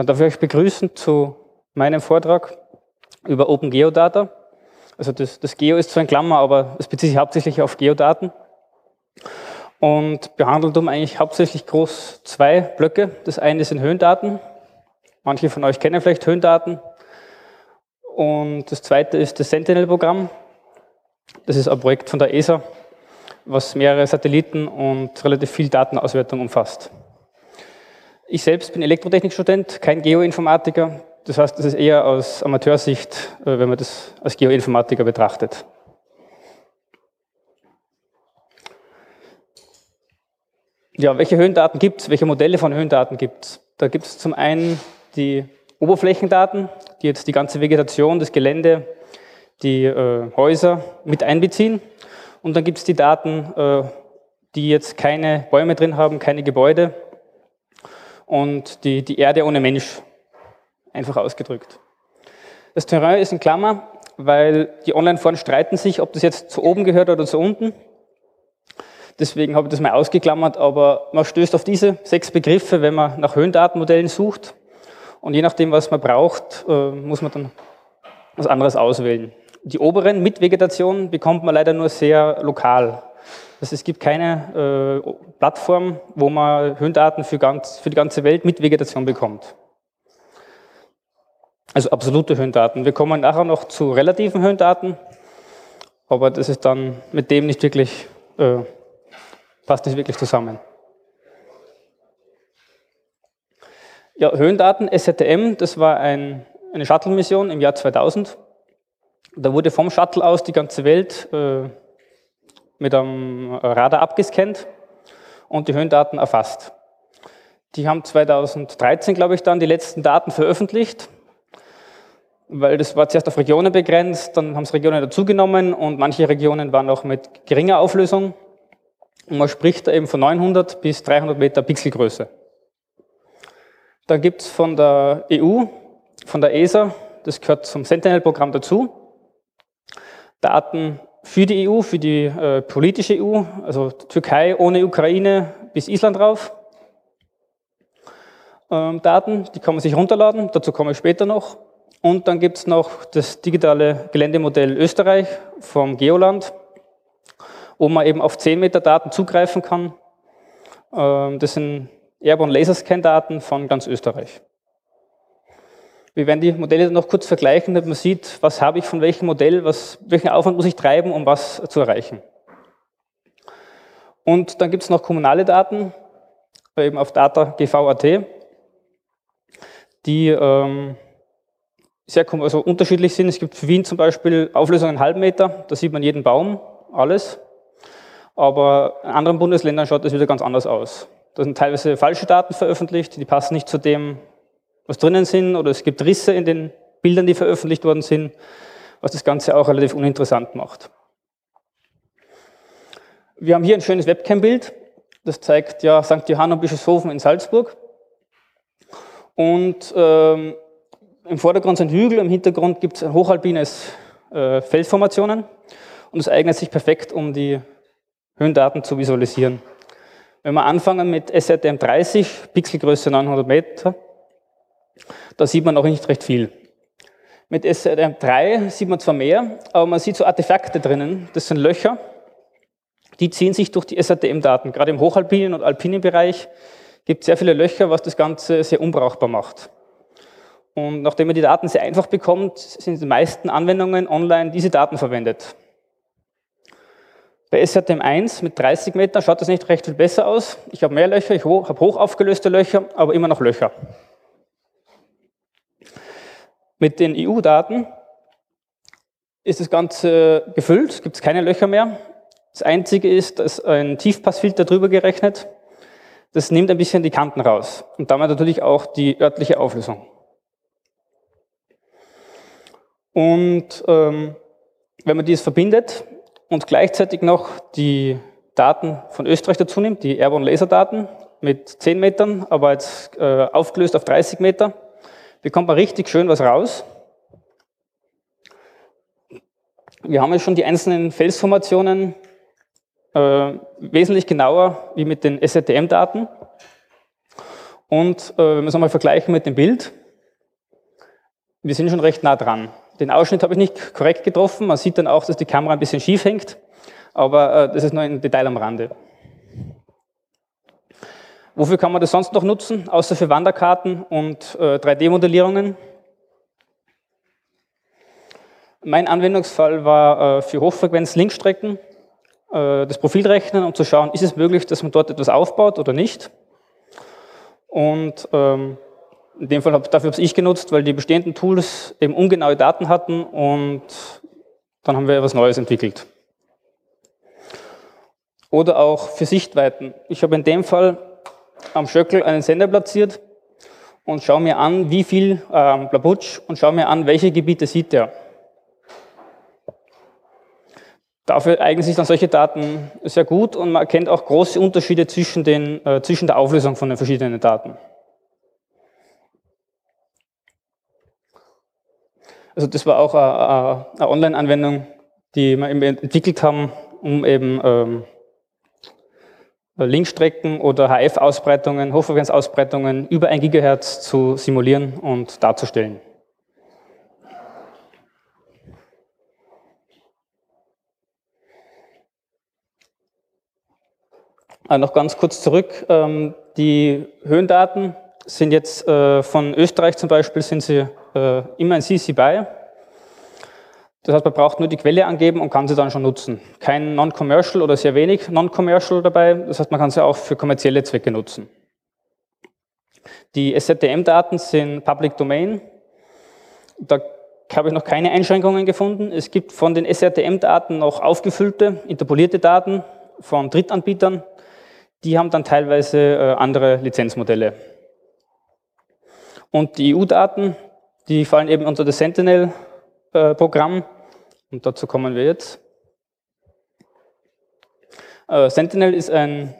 Dann darf ich euch begrüßen zu meinem Vortrag über Open Geodata. Also das, das Geo ist zwar ein Klammer, aber es bezieht sich hauptsächlich auf Geodaten und behandelt um eigentlich hauptsächlich groß zwei Blöcke. Das eine sind Höhendaten. Manche von euch kennen vielleicht Höhendaten. Und das zweite ist das Sentinel-Programm. Das ist ein Projekt von der ESA, was mehrere Satelliten und relativ viel Datenauswertung umfasst. Ich selbst bin Elektrotechnikstudent, kein Geoinformatiker. Das heißt, das ist eher aus Amateursicht, äh, wenn man das als Geoinformatiker betrachtet. Ja, welche Höhendaten gibt es? Welche Modelle von Höhendaten gibt es? Da gibt es zum einen die Oberflächendaten, die jetzt die ganze Vegetation, das Gelände, die äh, Häuser mit einbeziehen. Und dann gibt es die Daten, äh, die jetzt keine Bäume drin haben, keine Gebäude und die, die Erde ohne Mensch, einfach ausgedrückt. Das Terrain ist in Klammer, weil die Online-Foren streiten sich, ob das jetzt zu oben gehört oder zu unten. Deswegen habe ich das mal ausgeklammert, aber man stößt auf diese sechs Begriffe, wenn man nach Höhendatenmodellen sucht. Und je nachdem, was man braucht, äh, muss man dann was anderes auswählen. Die oberen mit Vegetation bekommt man leider nur sehr lokal. Also es gibt keine äh, Plattform, wo man Höhendaten für, ganz, für die ganze Welt mit Vegetation bekommt. Also absolute Höhendaten. Wir kommen nachher noch zu relativen Höhendaten, aber das ist dann mit dem nicht wirklich äh, passt nicht wirklich zusammen. Ja, Höhendaten, SZM, das war ein, eine Shuttle-Mission im Jahr 2000. Da wurde vom Shuttle aus die ganze Welt äh, mit einem Radar abgescannt und die Höhendaten erfasst. Die haben 2013, glaube ich, dann die letzten Daten veröffentlicht, weil das war zuerst auf Regionen begrenzt, dann haben es Regionen dazugenommen und manche Regionen waren auch mit geringer Auflösung. Und man spricht da eben von 900 bis 300 Meter Pixelgröße. Da gibt es von der EU, von der ESA, das gehört zum Sentinel-Programm dazu, Daten für die EU, für die äh, politische EU, also Türkei ohne Ukraine bis Island drauf. Ähm, Daten, die kann man sich runterladen, dazu komme ich später noch. Und dann gibt es noch das digitale Geländemodell Österreich vom Geoland wo man eben auf 10 Meter Daten zugreifen kann. Ähm, das sind Airborne Laserscan-Daten von ganz Österreich. Wir werden die Modelle noch kurz vergleichen, damit man sieht, was habe ich von welchem Modell, was, welchen Aufwand muss ich treiben, um was zu erreichen. Und dann gibt es noch kommunale Daten, eben auf data.gv.at, die ähm, sehr also unterschiedlich sind. Es gibt für Wien zum Beispiel Auflösung einen halben Meter, da sieht man jeden Baum, alles aber in anderen Bundesländern schaut das wieder ganz anders aus. Da sind teilweise falsche Daten veröffentlicht, die passen nicht zu dem, was drinnen sind, oder es gibt Risse in den Bildern, die veröffentlicht worden sind, was das Ganze auch relativ uninteressant macht. Wir haben hier ein schönes Webcam-Bild, das zeigt ja St. Johann und Bischofshofen in Salzburg. Und ähm, im Vordergrund sind Hügel, im Hintergrund gibt es hochalpines äh, Felsformationen. Und es eignet sich perfekt, um die Höhendaten zu visualisieren. Wenn wir anfangen mit SRTM 30, Pixelgröße 900 Meter, da sieht man noch nicht recht viel. Mit SRTM 3 sieht man zwar mehr, aber man sieht so Artefakte drinnen, das sind Löcher, die ziehen sich durch die SRTM-Daten. Gerade im hochalpinen und alpinen Bereich gibt es sehr viele Löcher, was das Ganze sehr unbrauchbar macht. Und nachdem man die Daten sehr einfach bekommt, sind in den meisten Anwendungen online diese Daten verwendet. Bei SRTM1 mit 30 Meter schaut das nicht recht viel besser aus. Ich habe mehr Löcher, ich habe hoch aufgelöste Löcher, aber immer noch Löcher. Mit den EU-Daten ist das Ganze gefüllt, gibt es keine Löcher mehr. Das Einzige ist, dass ein Tiefpassfilter drüber gerechnet. Das nimmt ein bisschen die Kanten raus und damit natürlich auch die örtliche Auflösung. Und ähm, wenn man dies verbindet, und gleichzeitig noch die Daten von Österreich dazu nimmt, die Airborne Laserdaten mit 10 Metern, aber jetzt äh, aufgelöst auf 30 Meter, bekommt man richtig schön was raus. Wir haben jetzt schon die einzelnen Felsformationen äh, wesentlich genauer wie mit den SRTM-Daten. Und äh, wenn wir es einmal vergleichen mit dem Bild, wir sind schon recht nah dran. Den Ausschnitt habe ich nicht korrekt getroffen. Man sieht dann auch, dass die Kamera ein bisschen schief hängt, aber äh, das ist nur ein Detail am Rande. Wofür kann man das sonst noch nutzen, außer für Wanderkarten und äh, 3D-Modellierungen? Mein Anwendungsfall war äh, für Hochfrequenz-Linkstrecken, äh, das Profilrechnen, um zu schauen, ist es möglich, dass man dort etwas aufbaut oder nicht. Und ähm, in dem Fall hab, dafür habe ich genutzt, weil die bestehenden Tools eben ungenaue Daten hatten und dann haben wir etwas Neues entwickelt. Oder auch für Sichtweiten. Ich habe in dem Fall am Schöckel einen Sender platziert und schaue mir an, wie viel ähm, Blabutsch und schaue mir an, welche Gebiete sieht er. Dafür eignen sich dann solche Daten sehr gut und man erkennt auch große Unterschiede zwischen, den, äh, zwischen der Auflösung von den verschiedenen Daten. Also das war auch eine, eine Online-Anwendung, die wir entwickelt haben, um eben ähm, Linkstrecken oder HF-Ausbreitungen, Hochfrequenzausbreitungen über 1 GHz zu simulieren und darzustellen. Äh, noch ganz kurz zurück. Ähm, die Höhendaten sind jetzt äh, von Österreich zum Beispiel sind sie äh, immer ein CC BY. Das heißt, man braucht nur die Quelle angeben und kann sie dann schon nutzen. Kein Non-Commercial oder sehr wenig Non-Commercial dabei. Das heißt, man kann sie auch für kommerzielle Zwecke nutzen. Die SZTM-Daten sind Public Domain. Da habe ich noch keine Einschränkungen gefunden. Es gibt von den SRTM-Daten noch aufgefüllte, interpolierte Daten von Drittanbietern. Die haben dann teilweise äh, andere Lizenzmodelle. Und die EU-Daten, die fallen eben unter das Sentinel-Programm. Und dazu kommen wir jetzt. Äh, Sentinel ist ein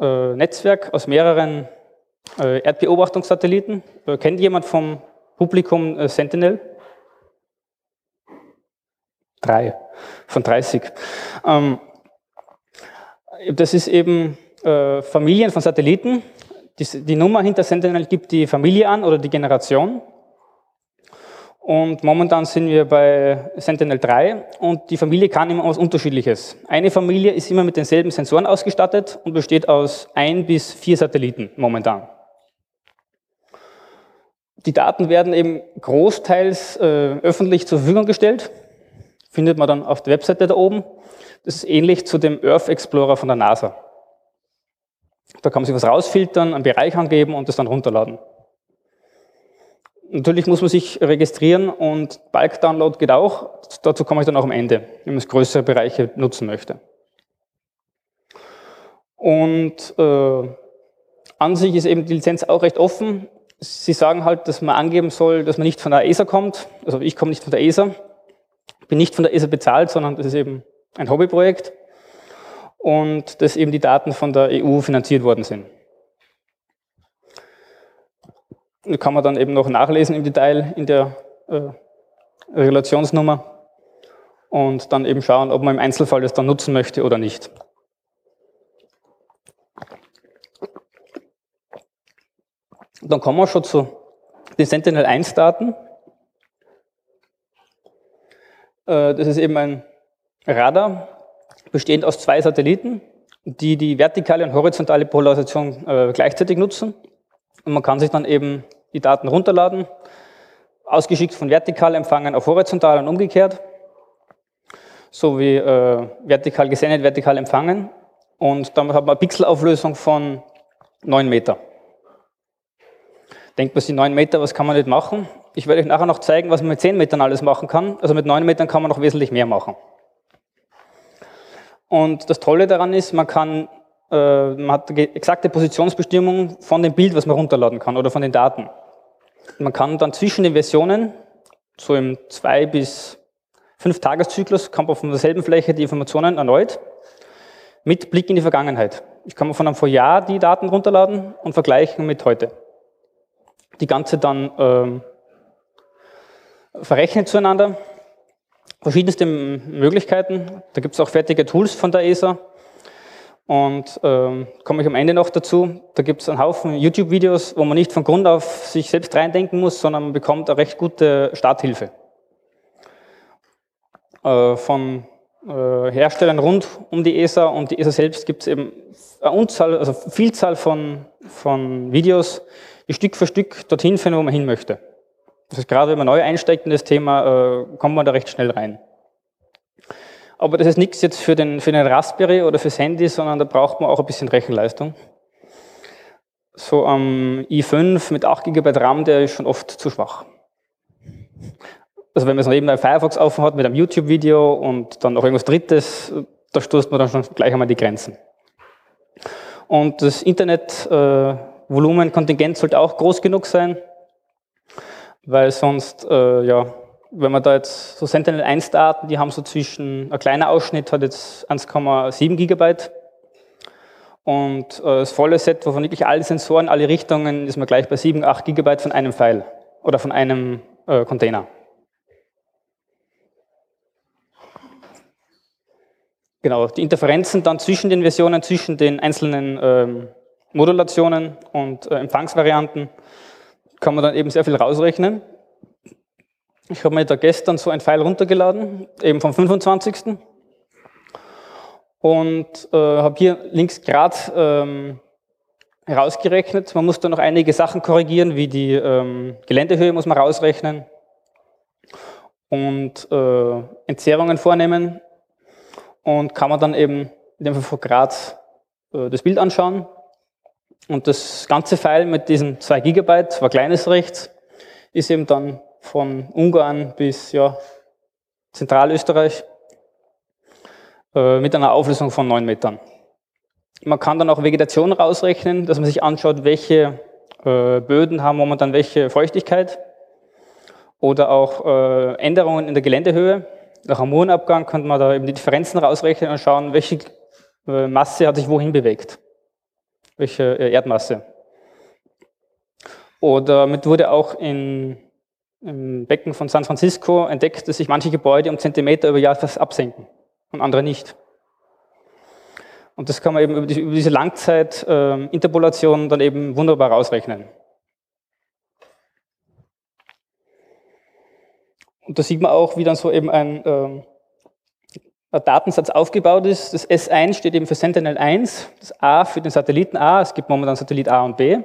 äh, Netzwerk aus mehreren Erdbeobachtungssatelliten. Kennt jemand vom Publikum Sentinel? Drei von 30. Ähm, das ist eben äh, Familien von Satelliten. Die, Nummer hinter Sentinel gibt die Familie an oder die Generation. Und momentan sind wir bei Sentinel 3 und die Familie kann immer was Unterschiedliches. Eine Familie ist immer mit denselben Sensoren ausgestattet und besteht aus ein bis vier Satelliten momentan. Die Daten werden eben großteils äh, öffentlich zur Verfügung gestellt. Findet man dann auf der Webseite da oben. Das ist ähnlich zu dem Earth Explorer von der NASA. Da kann man sich was rausfiltern, einen Bereich angeben und das dann runterladen. Natürlich muss man sich registrieren und Bulk-Download geht auch. Dazu komme ich dann auch am Ende, wenn man es größere Bereiche nutzen möchte. Und äh, an sich ist eben die Lizenz auch recht offen. Sie sagen halt, dass man angeben soll, dass man nicht von der ESA kommt. Also ich komme nicht von der ESA, bin nicht von der ESA bezahlt, sondern das ist eben ein Hobbyprojekt und dass eben die Daten von der EU finanziert worden sind. Das kann man dann eben noch nachlesen im Detail in der äh, Relationsnummer und dann eben schauen, ob man im Einzelfall das dann nutzen möchte oder nicht. Dann kommen wir schon zu den Sentinel-1-Daten. Äh, das ist eben ein Radar, bestehend aus zwei Satelliten, die die vertikale und horizontale Polarisation äh, gleichzeitig nutzen. Und man kann sich dann eben die Daten runterladen, ausgeschickt von vertikal empfangen auf horizontal und umgekehrt, so wie äh, vertikal gesendet, vertikal empfangen. Und dann hat man eine Pixelauflösung von 9 Meter. Denkt man sich 9 Meter, was kann man nicht machen? Ich werde euch nachher noch zeigen, was man mit 10 Metern alles machen kann. Also mit 9 Metern kann man noch wesentlich mehr machen. Und das Tolle daran ist, man kann, äh, man hat exakte Positionsbestimmung von dem Bild, was man runterladen kann oder von den Daten. Man kann dann zwischen den Versionen, so im zwei bis fünf Tageszyklus, kann man von derselben Fläche die Informationen erneut mit Blick in die Vergangenheit. Ich kann mir von einem Vorjahr die Daten runterladen und vergleichen mit heute. Die ganze dann ähm, verrechnet zueinander verschiedenste Möglichkeiten. Da gibt es auch fertige Tools von der ESA. Und ähm, komme ich am Ende noch dazu. Da gibt es einen Haufen YouTube-Videos, wo man nicht von Grund auf sich selbst reindenken muss, sondern man bekommt eine recht gute Starthilfe. Äh, von äh, Herstellern rund um die ESA und die ESA selbst gibt es eben eine Unzahl, also Vielzahl von, von Videos, die Stück für Stück dorthin führen, wo man hin möchte. Das ist gerade, wenn man neu einsteigt in das Thema, äh, kommt man da recht schnell rein. Aber das ist nichts jetzt für den, für den Raspberry oder fürs Handy, sondern da braucht man auch ein bisschen Rechenleistung. So am i5 mit 8 GB RAM, der ist schon oft zu schwach. Also wenn man es nebenbei Firefox offen hat mit einem YouTube-Video und dann noch irgendwas Drittes, da stoßt man dann schon gleich einmal die Grenzen. Und das Internetvolumen, äh, sollte auch groß genug sein, weil sonst, äh, ja, wenn man da jetzt so Sentinel-1-Daten, die haben so zwischen, ein kleiner Ausschnitt hat jetzt 1,7 Gigabyte und äh, das volle Set, wovon wirklich alle Sensoren, alle Richtungen, ist man gleich bei 7, 8 Gigabyte von einem File oder von einem äh, Container. Genau, die Interferenzen dann zwischen den Versionen, zwischen den einzelnen ähm, Modulationen und äh, Empfangsvarianten kann man dann eben sehr viel rausrechnen. Ich habe mir da gestern so ein File runtergeladen, eben vom 25. Und äh, habe hier links gerade ähm, herausgerechnet. Man muss da noch einige Sachen korrigieren, wie die ähm, Geländehöhe muss man rausrechnen und äh, Entzerrungen vornehmen und kann man dann eben in dem Fall von Grad äh, das Bild anschauen. Und das ganze File mit diesen 2 Gigabyte, war kleines rechts, ist eben dann von Ungarn bis ja, Zentralösterreich äh, mit einer Auflösung von 9 Metern. Man kann dann auch Vegetation rausrechnen, dass man sich anschaut, welche äh, Böden haben momentan welche Feuchtigkeit oder auch äh, Änderungen in der Geländehöhe. Nach Ammonabgang könnte man da eben die Differenzen rausrechnen und schauen, welche äh, Masse hat sich wohin bewegt, welche äh, Erdmasse. Oder damit wurde auch in im Becken von San Francisco entdeckt, dass sich manche Gebäude um Zentimeter über Jahr fast absenken und andere nicht. Und das kann man eben über, die, über diese Langzeit-Interpolation äh, dann eben wunderbar rausrechnen. Und da sieht man auch, wie dann so eben ein, äh, ein Datensatz aufgebaut ist. Das S1 steht eben für Sentinel-1, das A für den Satelliten A, es gibt momentan Satellit A und B.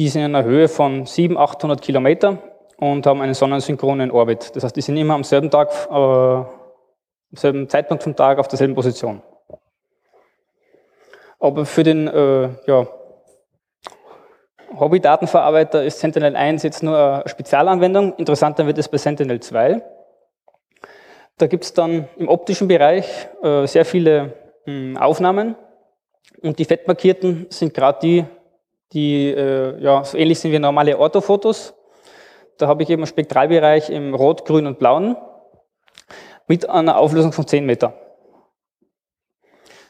Die sind in einer Höhe von 700, 800 Kilometer und haben einen sonnensynchronen Orbit. Das heißt, die sind immer am selben Tag, äh, am selben Zeitpunkt vom Tag auf derselben Position. Aber für den äh, ja, Hobby-Datenverarbeiter ist Sentinel-1 jetzt nur eine Spezialanwendung. Interessanter wird es bei Sentinel-2. Da gibt es dann im optischen Bereich äh, sehr viele mh, hm, Aufnahmen und die fettmarkierten sind gerade die, die äh, ja, so ähnlich sind wie normale Orthofotos. Da habe ich eben einen Spektralbereich im Rot, Grün und Blauen mit einer Auflösung von 10 Meter.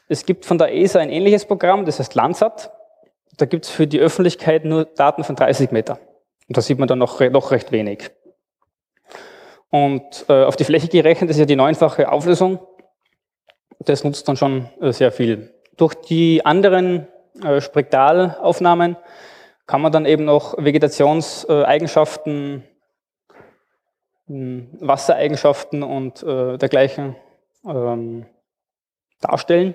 Es gibt von der ESA ein ähnliches Programm, das heißt Landsat. Da gibt es für die Öffentlichkeit nur Daten von 30 Meter. Und da sieht man dann noch, noch recht wenig. Und äh, auf die Fläche gerechnet ist ja die neunfache Auflösung. Das nutzt dann schon äh, sehr viel. Durch die anderen äh, kann man dann eben noch Vegetationseigenschaften, hm, Wassereigenschaften und äh, dergleichen ähm, darstellen.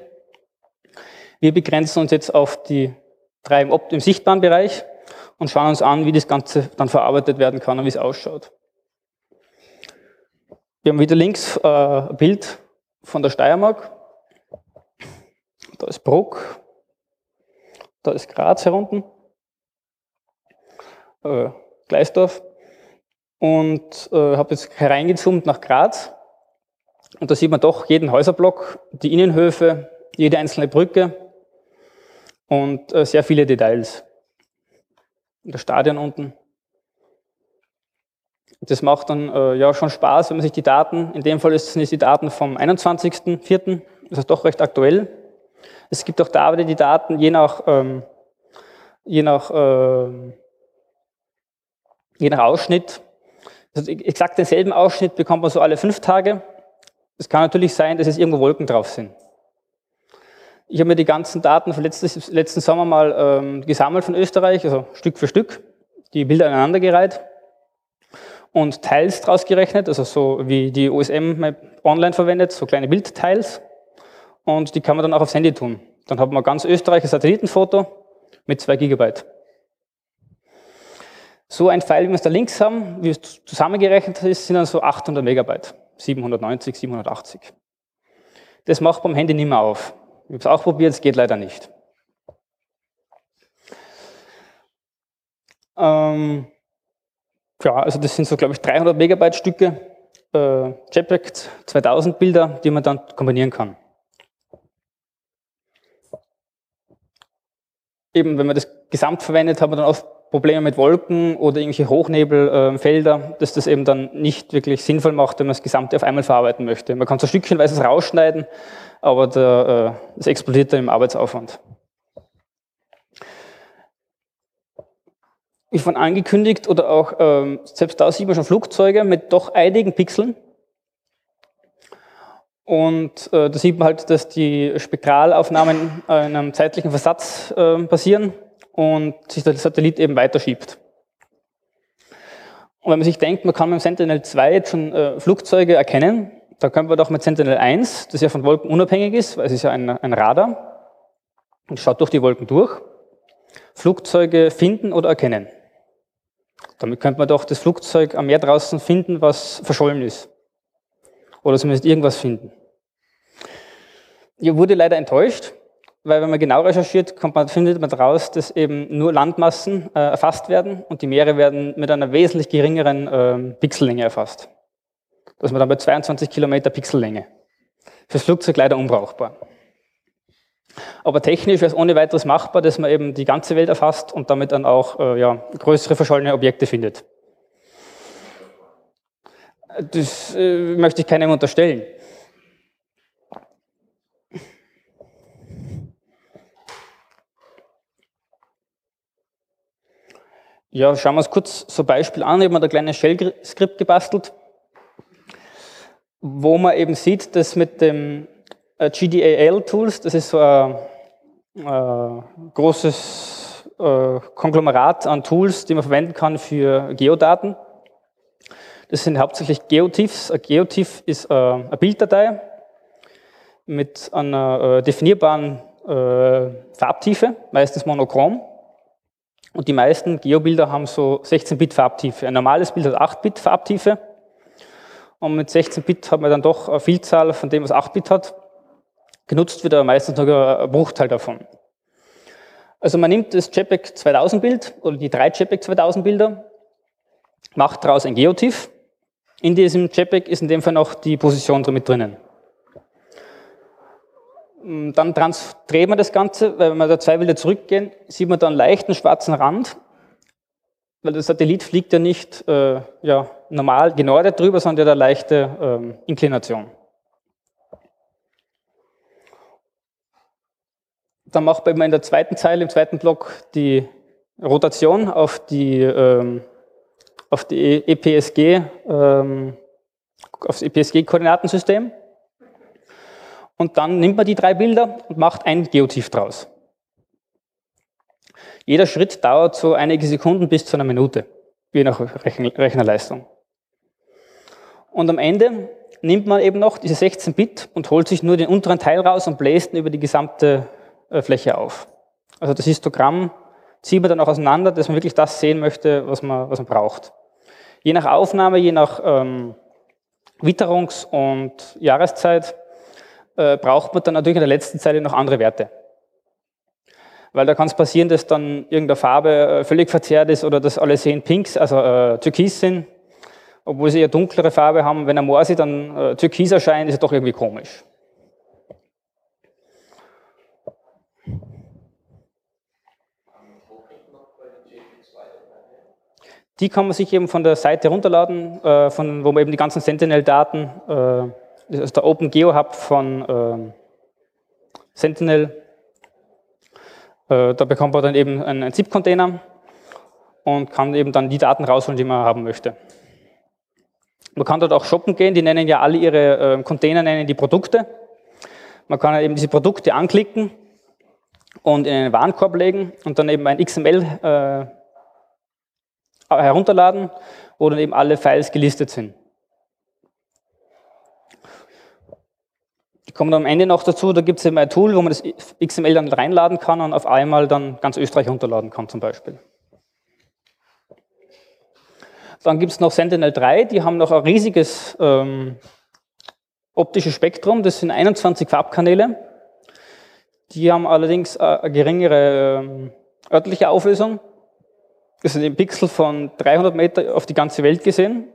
Wir begrenzen uns jetzt auf die drei im, im sichtbaren Bereich und schauen uns an, wie das Ganze dann verarbeitet werden kann und wie es ausschaut. Wir haben wieder links äh, ein Bild von der Steiermark. Da ist Bruck, da ist Graz herunten, äh, Gleisdorf. Und äh, habe jetzt hereingezoomt nach Graz. Und da sieht man doch jeden Häuserblock, die Innenhöfe, jede einzelne Brücke und äh, sehr viele Details. Das Stadion unten. Das macht dann äh, ja schon Spaß, wenn man sich die Daten, in dem Fall sind es die Daten vom 21.04., das ist doch recht aktuell, es gibt auch da wieder die Daten, je nach, ähm, je nach, äh, je nach Ausschnitt. Also exakt denselben Ausschnitt bekommt man so alle fünf Tage. Es kann natürlich sein, dass es irgendwo Wolken drauf sind. Ich habe mir die ganzen Daten von letztes, letzten Sommer mal ähm, gesammelt von Österreich, also Stück für Stück, die Bilder aneinandergereiht und Teils draus gerechnet, also so wie die OSM online verwendet, so kleine Bildteils. Und die kann man dann auch aufs Handy tun. Dann hat man ganz Österreich ein Satellitenfoto mit zwei Gigabyte. So ein Pfeil, wie wir es da links haben, wie es zusammengerechnet ist, sind dann so 800 Megabyte. 790, 780. Das macht beim Handy nicht mehr auf. Ich habe es auch probiert, es geht leider nicht. Ähm, ja, also das sind so, glaube ich, 300 Megabyte Stücke, äh, JPEG 2000 Bilder, die man dann kombinieren kann. Eben, wenn man das gesamt verwendet, hat man dann oft Probleme mit Wolken oder irgendwelche Hochnebelfelder, äh, dass das eben dann nicht wirklich sinnvoll macht, wenn man das Gesamte auf einmal verarbeiten möchte. Man kann so stückchenweise rausschneiden, aber der, äh, das explodiert dann im Arbeitsaufwand. Wie von angekündigt, oder auch, ähm, selbst da sieht man schon Flugzeuge mit doch einigen Pixeln. Und äh, da sieht man halt, dass die Spektralaufnahmen in einem zeitlichen Versatz äh, passieren und sich der Satellit eben weiterschiebt. Und wenn man sich denkt, man kann mit dem Sentinel-2 jetzt schon äh, Flugzeuge erkennen, dann können wir doch mit Sentinel-1, das ja von Wolken unabhängig ist, weil es ist ja ein, ein Radar und schaut durch die Wolken durch, Flugzeuge finden oder erkennen. Damit könnte man doch das Flugzeug am Meer draußen finden, was verschollen ist. Oder zumindest irgendwas finden. Ich wurde leider enttäuscht, weil wenn man genau recherchiert, kommt man, findet man daraus, dass eben nur Landmassen äh, erfasst werden und die Meere werden mit einer wesentlich geringeren äh, Pixellänge erfasst. Da ist man dann bei 22 Kilometer Pixellänge. Fürs Flugzeug leider unbrauchbar. Aber technisch wäre es ohne weiteres machbar, dass man eben die ganze Welt erfasst und damit dann auch äh, ja, größere verschollene Objekte findet. Das äh, möchte ich keinem unterstellen. Ja, schauen wir uns kurz so ein Beispiel an. Ich habe mir da ein kleines Shell-Skript gebastelt, wo man eben sieht, dass mit dem äh, GDAL-Tools, das ist so ein, ein äh, großes äh, Konglomerat an Tools, die man verwenden kann für Geodaten. Das sind hauptsächlich Geotiffs. Ein Geotiff ist eine Bilddatei mit einer definierbaren Farbtiefe, meistens monochrom. Und die meisten Geobilder haben so 16-Bit Farbtiefe. Ein normales Bild hat 8-Bit Farbtiefe. Und mit 16-Bit hat man dann doch eine Vielzahl von dem, was 8-Bit hat. Genutzt wird aber meistens nur ein Bruchteil davon. Also man nimmt das JPEG 2000 Bild oder die drei JPEG 2000 Bilder, macht daraus ein Geotiff. In diesem JPEG ist in dem Fall noch die Position mit drinnen. Mm, dann dreht man das Ganze, weil wenn wir da zwei Bilder zurückgehen, sieht man da einen leichten schwarzen Rand, weil der Satellit fliegt ja nicht äh, ja, normal genordet drüber, sondern hat eine leichte ähm, Inklination. Dann macht man in der zweiten Zeile, im zweiten Block, die Rotation auf die, ähm, auf die EPSG, ähm, aufs EPSG-Koordinatensystem. Und dann nimmt man die drei Bilder und macht ein Geotiff draus. Jeder Schritt dauert so einige Sekunden bis zu einer Minute, je nach Rechnerleistung. Und am Ende nimmt man eben noch diese 16 Bit und holt sich nur den unteren Teil raus und bläst ihn über die gesamte äh, Fläche auf. Also das Histogramm zieht man dann auch auseinander, dass man wirklich das sehen möchte, was man, was man braucht. Je nach Aufnahme, je nach ähm, Witterungs- und Jahreszeit äh, braucht man dann natürlich in der letzten Zeile noch andere Werte. Weil da kann es passieren, dass dann irgendeine Farbe äh, völlig verzerrt ist oder dass alle sehen Pinks, also äh, Türkis sind, obwohl sie eher dunklere Farbe haben. Wenn ein Morsi dann äh, Türkis erscheint, ist es doch irgendwie komisch. Die kann man sich eben von der Seite runterladen, äh, von, wo man eben die ganzen Sentinel-Daten äh, das ist der Open Geo Hub von ähm, Sentinel. Äh, da bekommt man dann eben einen, ZIP-Container und kann eben dann die Daten rausholen, die man haben möchte. Man kann dort auch shoppen gehen, die nennen ja alle ihre äh, Container, nennen die Produkte. Man kann eben diese Produkte anklicken und in einen Warenkorb legen und dann eben ein XML äh, herunterladen, wo dann eben alle Files gelistet sind. Ich komme dann am Ende noch dazu, da gibt es eben ein Tool, wo man das XML dann reinladen kann und auf einmal dann ganz Österreich runterladen kann zum Beispiel. Dann gibt es noch Sentinel-3, die haben noch ein riesiges ähm, optisches Spektrum, das sind 21 Farbkanäle. Die haben allerdings eine geringere ähm, örtliche Auflösung. Das sind eben Pixel von 300 Meter auf die ganze Welt gesehen.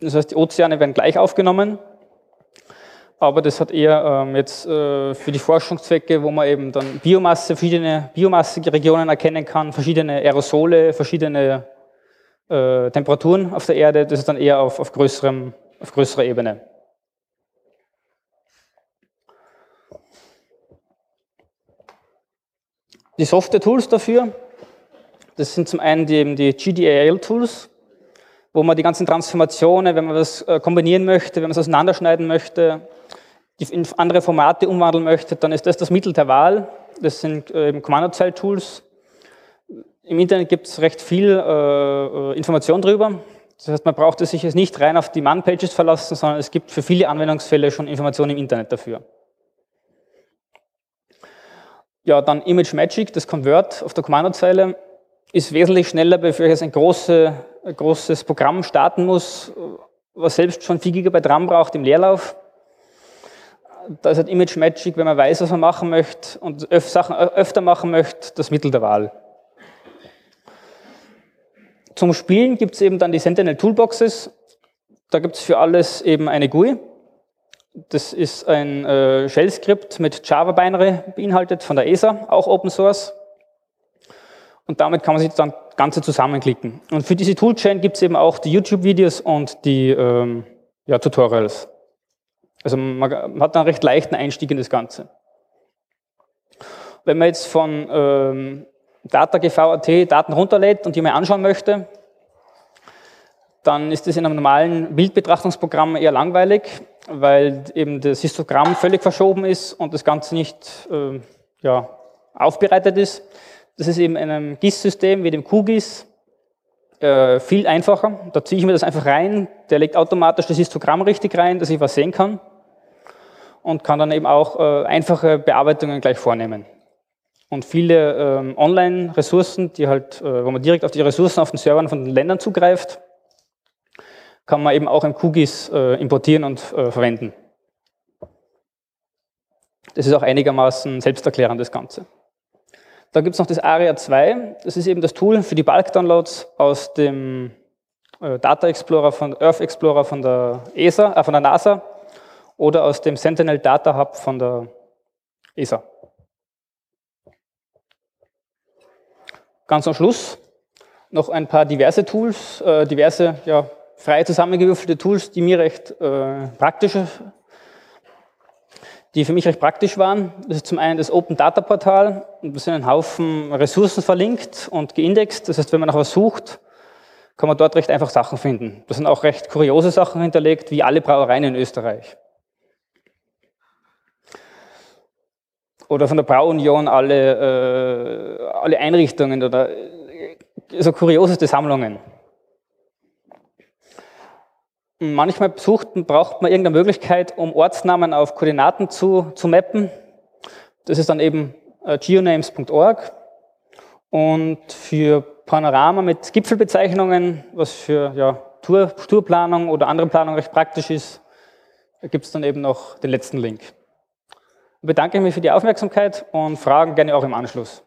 Das heißt, die Ozeane werden gleich aufgenommen. Aber das hat eher ähm, jetzt äh, für die Forschungszwecke, wo man eben dann Biomasse, verschiedene Biomasseregionen erkennen kann, verschiedene Aerosole, verschiedene äh, Temperaturen auf der Erde. Das ist dann eher auf, auf, größerem, auf größerer Ebene. Die Software-Tools dafür, das sind zum einen die, die GDAL-Tools, wo man die ganzen Transformationen, wenn man was äh, kombinieren möchte, wenn man es auseinanderschneiden möchte, in andere Formate umwandeln möchte, dann ist das das Mittel der Wahl. Das sind äh, eben Kommandozeilen-Tools. Im Internet gibt es recht viel äh, Information darüber. Das heißt, man braucht sich jetzt nicht rein auf die Man-Pages verlassen, sondern es gibt für viele Anwendungsfälle schon Informationen im Internet dafür. Ja, dann Image Magic, das Convert auf der Kommandozeile, ist wesentlich schneller, bevor ich jetzt ein, große, ein großes Programm starten muss, was selbst schon 4 GB RAM braucht im Leerlauf. Da ist halt Image Magic, wenn man weiß, was man machen möchte und öf Sachen öfter machen möchte, das Mittel der Wahl. Zum Spielen gibt es eben dann die Sentinel Toolboxes. Da gibt es für alles eben eine GUI. Das ist ein äh, Shell-Skript mit Java-Binary beinhaltet von der ESA, auch Open Source. Und damit kann man sich dann Ganze zusammenklicken. Und für diese Toolchain gibt es eben auch die YouTube-Videos und die ähm, ja, Tutorials. Also man hat einen recht leichten Einstieg in das Ganze. Wenn man jetzt von ähm, DataGV.at Daten runterlädt und die mal anschauen möchte, dann ist das in einem normalen Bildbetrachtungsprogramm eher langweilig weil eben das Histogramm völlig verschoben ist und das Ganze nicht äh, ja, aufbereitet ist. Das ist eben in einem GIS-System wie dem QGIS äh, viel einfacher. Da ziehe ich mir das einfach rein, der legt automatisch das Histogramm richtig rein, dass ich was sehen kann und kann dann eben auch äh, einfache Bearbeitungen gleich vornehmen. Und viele ähm, Online-Ressourcen, die halt, äh, wo man direkt auf die Ressourcen auf den Servern von den Ländern zugreift, kann man eben auch im QGIS äh, importieren und äh, verwenden. Das ist auch einigermaßen selbsterklärend, das Ganze. Dann gibt es noch das ARIA 2. Das ist eben das Tool für die Bulk-Downloads aus dem äh, Data Explorer von Earth Explorer von der ESA, äh, von der NASA oder aus dem Sentinel Data Hub von der ESA. Ganz am Schluss noch ein paar diverse Tools, äh, diverse ja, frei zusammengewürfelte Tools, die mir recht äh, praktisch, die für mich recht praktisch waren. Das ist zum einen das Open Data Portal. Da sind ein Haufen Ressourcen verlinkt und geindext. Das heißt, wenn man nach was sucht, kann man dort recht einfach Sachen finden. Da sind auch recht kuriose Sachen hinterlegt, wie alle Brauereien in Österreich. Oder von der Brauunion alle, äh, alle Einrichtungen oder so kurioseste Sammlungen. Manchmal besucht, braucht man irgendeine Möglichkeit, um Ortsnamen auf Koordinaten zu, zu mappen. Das ist dann eben äh, geonames.org. Und für Panorama mit Gipfelbezeichnungen, was für ja, Tour, Tourplanung oder andere Planung recht praktisch ist, gibt es dann eben noch den letzten Link. Ich bedanke mich für die Aufmerksamkeit und Fragen gerne auch im Anschluss.